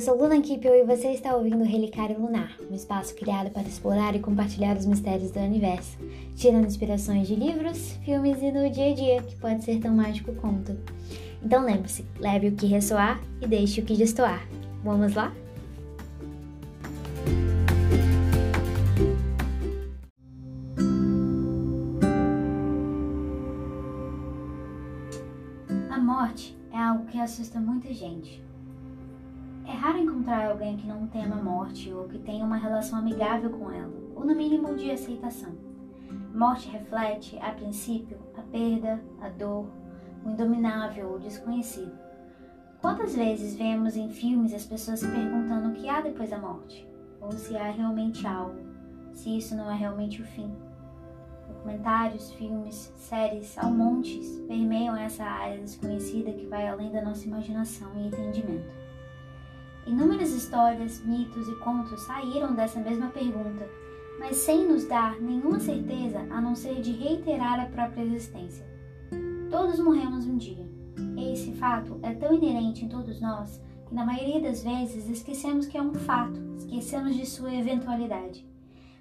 Eu sou Luna Kipel e você está ouvindo Relicário Lunar, um espaço criado para explorar e compartilhar os mistérios do universo, tirando inspirações de livros, filmes e no dia a dia, que pode ser tão mágico quanto. Então lembre-se, leve o que ressoar e deixe o que destoar. Vamos lá? A morte é algo que assusta muita gente. É raro encontrar alguém que não tema a morte ou que tenha uma relação amigável com ela, ou no mínimo de aceitação. Morte reflete, a princípio, a perda, a dor, o indominável ou desconhecido. Quantas vezes vemos em filmes as pessoas se perguntando o que há depois da morte? Ou se há realmente algo? Se isso não é realmente o fim? Documentários, filmes, séries, ao montes permeiam essa área desconhecida que vai além da nossa imaginação e entendimento. Inúmeras histórias, mitos e contos saíram dessa mesma pergunta, mas sem nos dar nenhuma certeza a não ser de reiterar a própria existência. Todos morremos um dia. Esse fato é tão inerente em todos nós que, na maioria das vezes, esquecemos que é um fato, esquecemos de sua eventualidade.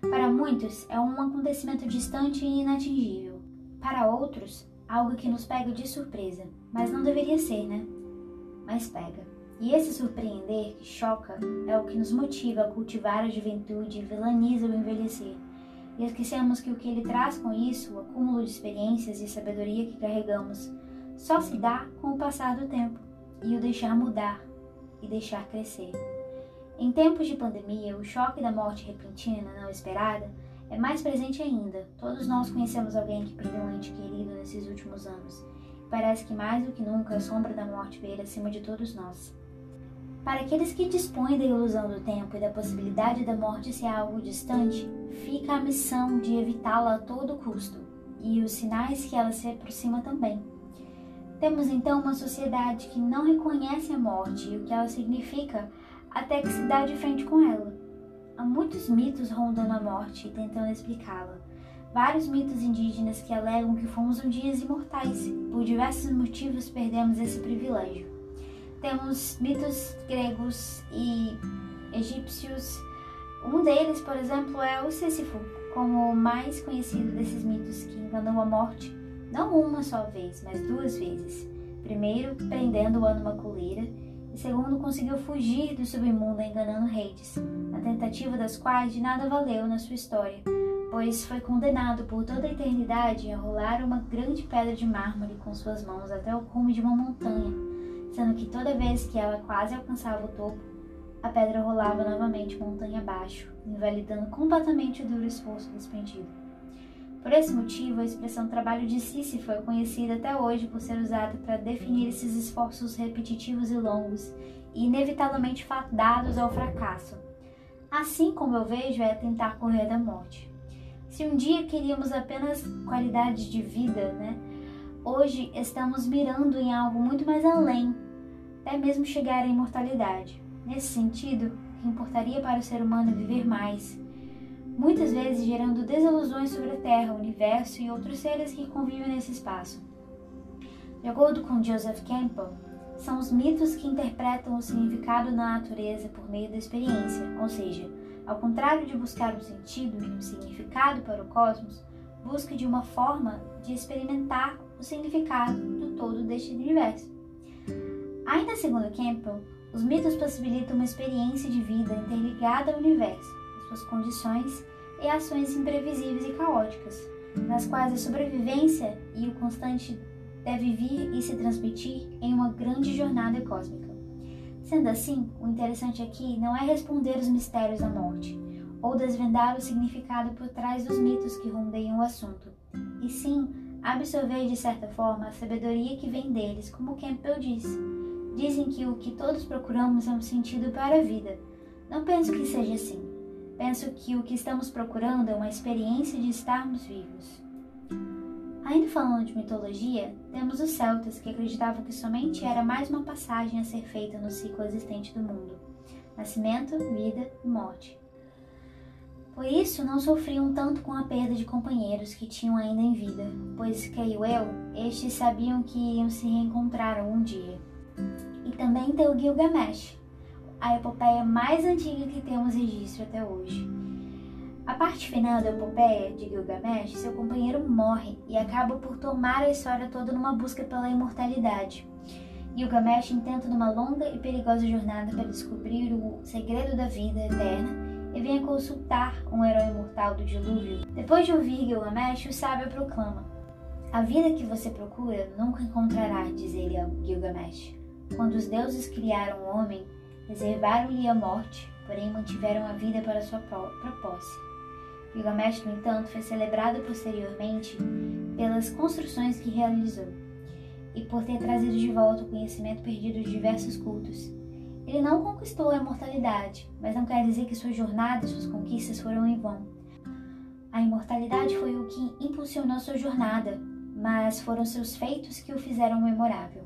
Para muitos, é um acontecimento distante e inatingível. Para outros, algo que nos pega de surpresa, mas não deveria ser, né? Mas pega. E esse surpreender que choca é o que nos motiva a cultivar a juventude e vilaniza o envelhecer. E esquecemos que o que ele traz com isso, o acúmulo de experiências e sabedoria que carregamos, só se dá com o passar do tempo e o deixar mudar e deixar crescer. Em tempos de pandemia, o choque da morte repentina, não esperada, é mais presente ainda. Todos nós conhecemos alguém que perdeu um ente querido nesses últimos anos. Parece que mais do que nunca a sombra da morte veio acima de todos nós. Para aqueles que dispõem da ilusão do tempo e da possibilidade da morte ser algo distante, fica a missão de evitá-la a todo custo e os sinais que ela se aproxima também. Temos então uma sociedade que não reconhece a morte e o que ela significa até que se dá de frente com ela. Há muitos mitos rondando a morte e tentando explicá-la. Vários mitos indígenas que alegam que fomos um dia imortais. Por diversos motivos perdemos esse privilégio. Temos mitos gregos e egípcios. Um deles, por exemplo, é o Sísifo, como o mais conhecido desses mitos que enganou a morte, não uma só vez, mas duas vezes. Primeiro, prendendo-a numa coleira e segundo conseguiu fugir do submundo enganando reis, a tentativa das quais de nada valeu na sua história, pois foi condenado por toda a eternidade a rolar uma grande pedra de mármore com suas mãos até o cume de uma montanha, sendo que toda vez que ela quase alcançava o topo, a pedra rolava novamente montanha abaixo, invalidando completamente o duro esforço despendido. Por esse motivo, a expressão trabalho de Sísifo é conhecida até hoje por ser usada para definir esses esforços repetitivos e longos e inevitavelmente fadados ao fracasso. Assim como eu vejo é tentar correr da morte. Se um dia queríamos apenas qualidade de vida, né? Hoje estamos mirando em algo muito mais além, até mesmo chegar à imortalidade. Nesse sentido, importaria para o ser humano viver mais, muitas vezes gerando desilusões sobre a Terra, o universo e outros seres que convivem nesse espaço. De acordo com Joseph Campbell, são os mitos que interpretam o significado da natureza por meio da experiência, ou seja, ao contrário de buscar um sentido e um significado para o cosmos, busca de uma forma de experimentar o significado do todo deste universo. Ainda segundo Campbell, os mitos possibilitam uma experiência de vida interligada ao universo, suas condições e ações imprevisíveis e caóticas, nas quais a sobrevivência e o constante deve vir e se transmitir em uma grande jornada cósmica. Sendo assim, o interessante aqui não é responder os mistérios da morte, ou desvendar o significado por trás dos mitos que rondeiam o assunto, e sim absorver de certa forma a sabedoria que vem deles, como Campbell diz. Dizem que o que todos procuramos é um sentido para a vida. Não penso que seja assim. Penso que o que estamos procurando é uma experiência de estarmos vivos. Ainda falando de mitologia, temos os celtas que acreditavam que somente era mais uma passagem a ser feita no ciclo existente do mundo: nascimento, vida e morte. Por isso, não sofriam tanto com a perda de companheiros que tinham ainda em vida, pois, eu, estes sabiam que iriam se reencontrar algum dia. E também tem o Gilgamesh, a epopeia mais antiga que temos registro até hoje. A parte final da epopeia de Gilgamesh, seu companheiro morre e acaba por tomar a história toda numa busca pela imortalidade. Gilgamesh intenta numa longa e perigosa jornada para descobrir o segredo da vida eterna e vem a consultar um herói imortal do dilúvio. Depois de ouvir Gilgamesh, o sábio proclama: A vida que você procura nunca encontrará, diz ele a Gilgamesh. Quando os deuses criaram o homem, reservaram-lhe a morte, porém mantiveram a vida para sua posse. Gilgamesh, no entanto, foi celebrado posteriormente pelas construções que realizou e por ter trazido de volta o conhecimento perdido de diversos cultos. Ele não conquistou a imortalidade, mas não quer dizer que sua jornada e suas conquistas foram em vão. A imortalidade foi o que impulsionou sua jornada, mas foram seus feitos que o fizeram memorável.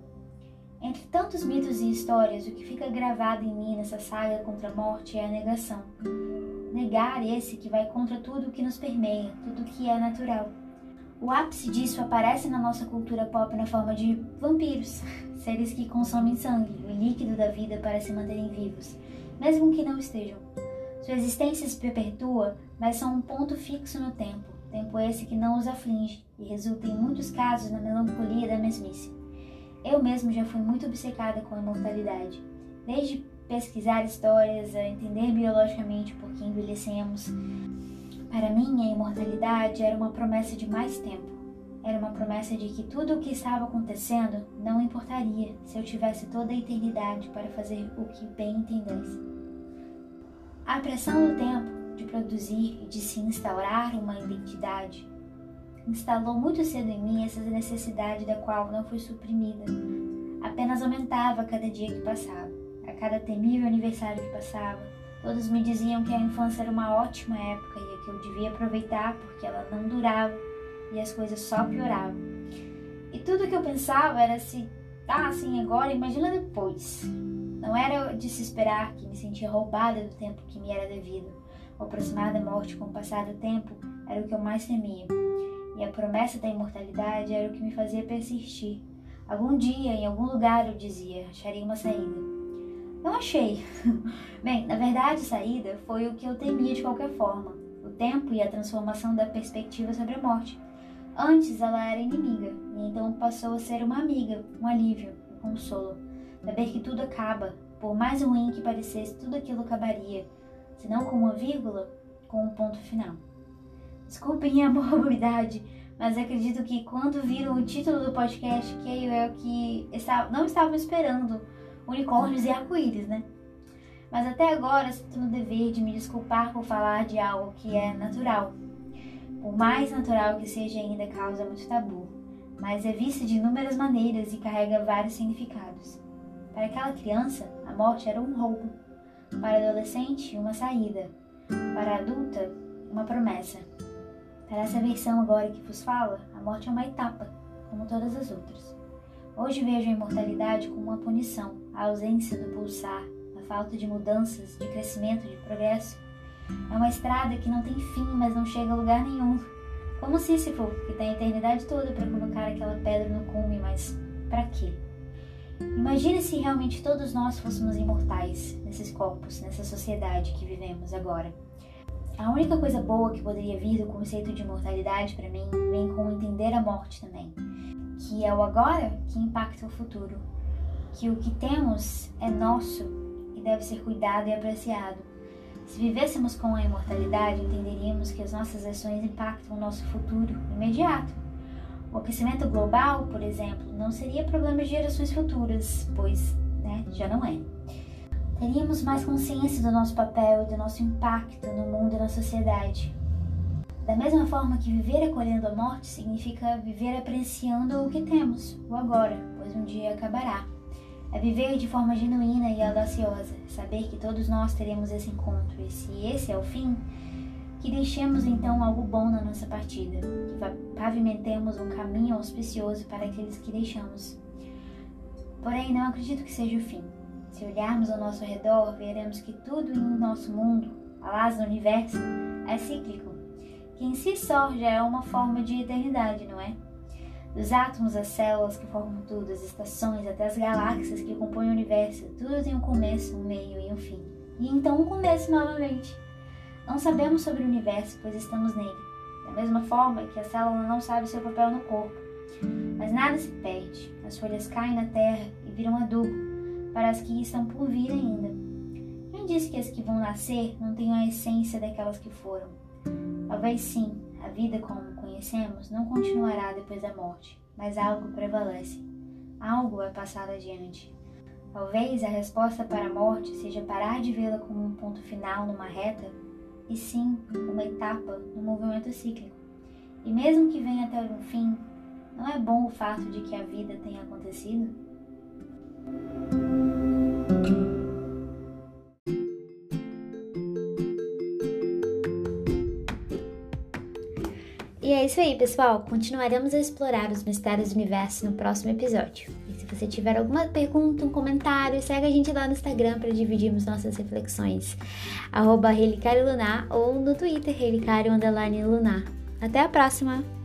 Entre tantos mitos e histórias, o que fica gravado em mim nessa saga contra a morte é a negação. Negar esse que vai contra tudo o que nos permeia, tudo o que é natural. O ápice disso aparece na nossa cultura pop na forma de vampiros, seres que consomem sangue, o líquido da vida para se manterem vivos, mesmo que não estejam. Sua existência se perpetua, mas são um ponto fixo no tempo, tempo esse que não os aflige e resulta em muitos casos na melancolia da mesmice. Eu mesmo já fui muito obcecada com a imortalidade, desde pesquisar histórias, a entender biologicamente por que envelhecemos, para mim, a imortalidade era uma promessa de mais tempo. Era uma promessa de que tudo o que estava acontecendo não importaria se eu tivesse toda a eternidade para fazer o que bem entendesse. A pressão do tempo de produzir e de se instaurar uma identidade instalou muito cedo em mim essa necessidade da qual não foi suprimida. Apenas aumentava a cada dia que passava, a cada temível aniversário que passava. Todos me diziam que a infância era uma ótima época e que eu devia aproveitar porque ela não durava e as coisas só pioravam. E tudo que eu pensava era se tá assim agora, imagina depois. Não era de se esperar que me sentia roubada do tempo que me era devido. O aproximar da morte com o passar do tempo era o que eu mais temia. E a promessa da imortalidade era o que me fazia persistir. Algum dia, em algum lugar, eu dizia, acharia uma saída. Não achei. Bem, na verdade, saída foi o que eu temia de qualquer forma tempo e a transformação da perspectiva sobre a morte. Antes ela era inimiga, e então passou a ser uma amiga, um alívio, um consolo. Saber que tudo acaba, por mais ruim que parecesse, tudo aquilo acabaria, se não com uma vírgula, com um ponto final. Desculpem a morbidade, mas acredito que quando viram o título do podcast, que é o que não estavam esperando unicórnios e arco-íris, né? mas até agora sinto no dever de me desculpar por falar de algo que é natural. Por mais natural que seja, ainda causa muito tabu, mas é vista de inúmeras maneiras e carrega vários significados. Para aquela criança, a morte era um roubo. Para a adolescente, uma saída. Para a adulta, uma promessa. Para essa versão agora que vos fala, a morte é uma etapa, como todas as outras. Hoje vejo a imortalidade como uma punição, a ausência do pulsar, falta de mudanças, de crescimento, de progresso. É uma estrada que não tem fim, mas não chega a lugar nenhum. Como Sísifo, que tem a eternidade toda para colocar aquela pedra no cume, mas para quê? Imagine se realmente todos nós fôssemos imortais nesses corpos, nessa sociedade que vivemos agora. A única coisa boa que poderia vir do conceito de imortalidade para mim vem com entender a morte também, que é o agora que impacta o futuro, que o que temos é nosso deve ser cuidado e apreciado. Se vivêssemos com a imortalidade, entenderíamos que as nossas ações impactam o nosso futuro imediato. O aquecimento global, por exemplo, não seria problema de gerações futuras, pois né, já não é. Teríamos mais consciência do nosso papel e do nosso impacto no mundo e na sociedade. Da mesma forma que viver acolhendo a morte significa viver apreciando o que temos, o agora, pois um dia acabará. É viver de forma genuína e audaciosa, saber que todos nós teremos esse encontro e se esse é o fim, que deixemos então algo bom na nossa partida, que pavimentemos um caminho auspicioso para aqueles que deixamos. Porém, não acredito que seja o fim. Se olharmos ao nosso redor, veremos que tudo em nosso mundo, aliás, no universo, é cíclico, que em si só já é uma forma de eternidade, não é? Dos átomos às células que formam tudo, as estações até as galáxias que compõem o universo, tudo tem um começo, um meio e um fim. E então um começo novamente. Não sabemos sobre o universo, pois estamos nele. Da mesma forma que a célula não sabe seu papel no corpo. Mas nada se perde. As folhas caem na terra e viram adubo para as que estão por vir ainda. Quem disse que as que vão nascer não tenham a essência daquelas que foram? Talvez sim, a vida como conhecemos não continuará depois da morte, mas algo prevalece. Algo é passado adiante. Talvez a resposta para a morte seja parar de vê-la como um ponto final numa reta, e sim uma etapa no movimento cíclico. E mesmo que venha até o fim, não é bom o fato de que a vida tenha acontecido? E é isso aí, pessoal. Continuaremos a explorar os mistérios do universo no próximo episódio. E se você tiver alguma pergunta, um comentário, segue a gente lá no Instagram para dividirmos nossas reflexões. Arroba Relicário Lunar ou no Twitter Relicário Lunar. Até a próxima!